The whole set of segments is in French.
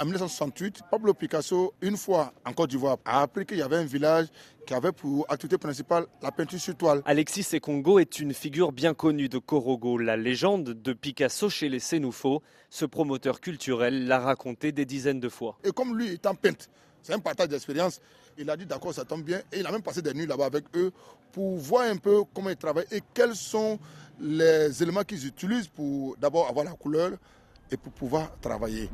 En 1968, Pablo Picasso, une fois en Côte d'Ivoire, a appris qu'il y avait un village qui avait pour activité principale la peinture sur toile. Alexis Sekongo est une figure bien connue de Korogo, la légende de Picasso chez les Sénoufos. Ce promoteur culturel l'a raconté des dizaines de fois. Et comme lui étant peintre, c'est un partage d'expérience. Il a dit d'accord, ça tombe bien. Et il a même passé des nuits là-bas avec eux pour voir un peu comment ils travaillent et quels sont les éléments qu'ils utilisent pour d'abord avoir la couleur et pour pouvoir travailler.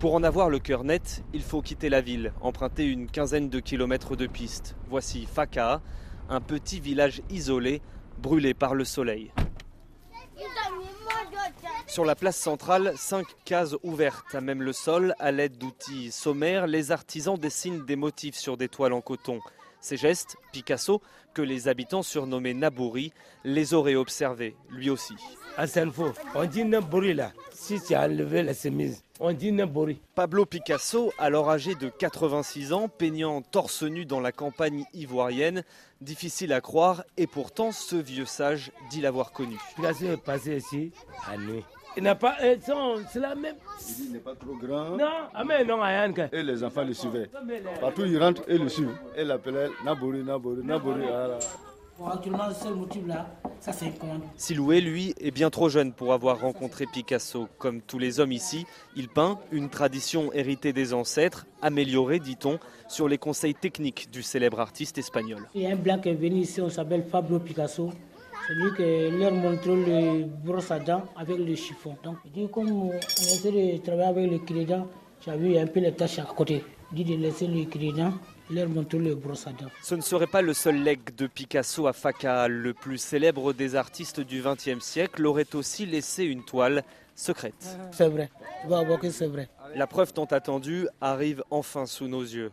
Pour en avoir le cœur net, il faut quitter la ville, emprunter une quinzaine de kilomètres de piste. Voici Faka, un petit village isolé, brûlé par le soleil. Sur la place centrale, cinq cases ouvertes à même le sol. À l'aide d'outils sommaires, les artisans dessinent des motifs sur des toiles en coton. Ces gestes, Picasso, que les habitants surnommaient Nabouri, les auraient observés, lui aussi. À on dit Nabouri là, si tu as enlevé la chemise, on dit Nabouri. Pablo Picasso, alors âgé de 86 ans, peignant torse nu dans la campagne ivoirienne, difficile à croire, et pourtant ce vieux sage dit l'avoir connu. Picasso est passé ici à nuit. Il n'a pas son, c'est la même. Il n'est pas trop grand. Non, ah mais non, Ayan. Et les enfants le suivaient. Partout ils rentrent et le suivent. Et l'appelaient Nabouri, Nabouri, Nabouri. Voilà. Bon, actuellement, ce motif-là, ça c'est. Siloué, lui, est bien trop jeune pour avoir rencontré Picasso. Comme tous les hommes ici, il peint une tradition héritée des ancêtres, améliorée, dit-on, sur les conseils techniques du célèbre artiste espagnol. Il y a un blanc qui est venu ici, on s'appelle Pablo Picasso. C'est lui qui leur montre le brosse à dents avec le chiffon. Donc, il dit, comme on essaie de travailler avec le crédit, vu un peu les tâches à côté. Il dit de laisser le crédit leur montrer le brosse à dents. Ce ne serait pas le seul legs de Picasso à Faka. Le plus célèbre des artistes du XXe siècle aurait aussi laissé une toile secrète. C'est vrai, c'est vrai. La preuve tant attendue arrive enfin sous nos yeux.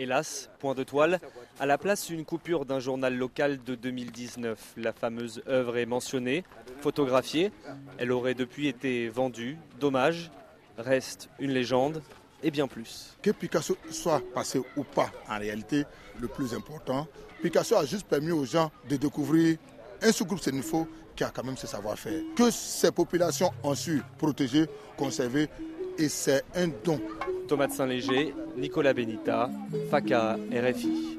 Hélas, point de toile, à la place une coupure d'un journal local de 2019. La fameuse œuvre est mentionnée, photographiée. Elle aurait depuis été vendue. Dommage, reste une légende et bien plus. Que Picasso soit passé ou pas, en réalité, le plus important, Picasso a juste permis aux gens de découvrir un sous-groupe sénifo qui a quand même ce savoir-faire. Que ces populations ont su protéger, conserver, et c'est un don. Thomas de Saint-Léger, Nicolas Benita, FACA, RFI.